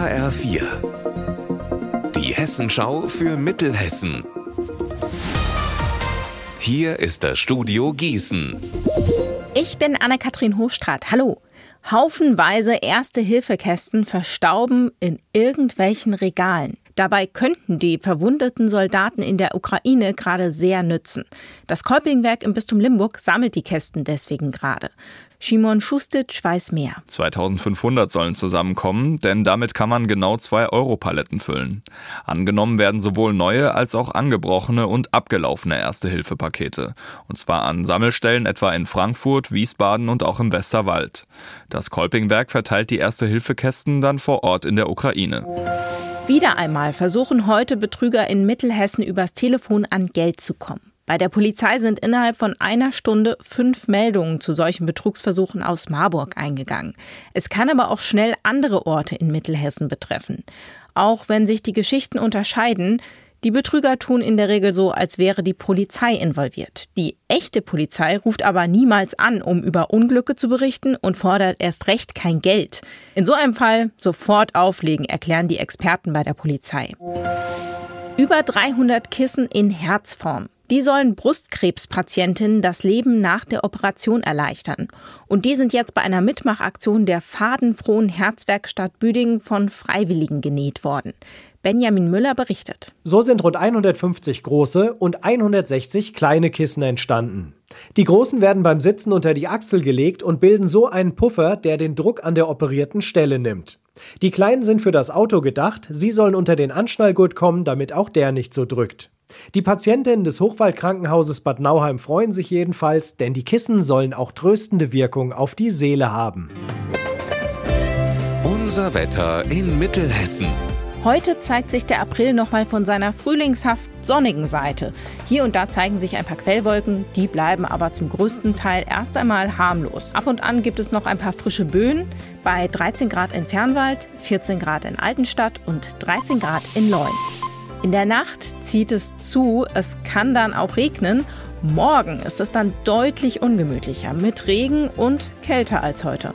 HR4. Die Hessenschau für Mittelhessen. Hier ist das Studio Gießen. Ich bin Anne-Kathrin Hofstraat. Hallo. Haufenweise Erste-Hilfe-Kästen verstauben in irgendwelchen Regalen. Dabei könnten die verwundeten Soldaten in der Ukraine gerade sehr nützen. Das Kolpingwerk im Bistum Limburg sammelt die Kästen deswegen gerade. Simon Schustic weiß mehr. 2500 sollen zusammenkommen, denn damit kann man genau zwei Europaletten füllen. Angenommen werden sowohl neue als auch angebrochene und abgelaufene Erste-Hilfe-Pakete. Und zwar an Sammelstellen etwa in Frankfurt, Wiesbaden und auch im Westerwald. Das Kolpingwerk verteilt die Erste-Hilfe-Kästen dann vor Ort in der Ukraine. Wieder einmal versuchen heute Betrüger in Mittelhessen übers Telefon an Geld zu kommen. Bei der Polizei sind innerhalb von einer Stunde fünf Meldungen zu solchen Betrugsversuchen aus Marburg eingegangen. Es kann aber auch schnell andere Orte in Mittelhessen betreffen. Auch wenn sich die Geschichten unterscheiden, die Betrüger tun in der Regel so, als wäre die Polizei involviert. Die echte Polizei ruft aber niemals an, um über Unglücke zu berichten und fordert erst recht kein Geld. In so einem Fall sofort auflegen, erklären die Experten bei der Polizei. Über 300 Kissen in Herzform. Die sollen Brustkrebspatientinnen das Leben nach der Operation erleichtern. Und die sind jetzt bei einer Mitmachaktion der fadenfrohen Herzwerkstatt Büdingen von Freiwilligen genäht worden. Benjamin Müller berichtet. So sind rund 150 große und 160 kleine Kissen entstanden. Die großen werden beim Sitzen unter die Achsel gelegt und bilden so einen Puffer, der den Druck an der operierten Stelle nimmt. Die kleinen sind für das Auto gedacht, sie sollen unter den Anschnallgurt kommen, damit auch der nicht so drückt. Die Patientinnen des Hochwaldkrankenhauses Bad Nauheim freuen sich jedenfalls, denn die Kissen sollen auch tröstende Wirkung auf die Seele haben. Unser Wetter in Mittelhessen. Heute zeigt sich der April nochmal von seiner frühlingshaft sonnigen Seite. Hier und da zeigen sich ein paar Quellwolken, die bleiben aber zum größten Teil erst einmal harmlos. Ab und an gibt es noch ein paar frische Böen bei 13 Grad in Fernwald, 14 Grad in Altenstadt und 13 Grad in Leun. In der Nacht zieht es zu, es kann dann auch regnen. Morgen ist es dann deutlich ungemütlicher mit Regen und kälter als heute.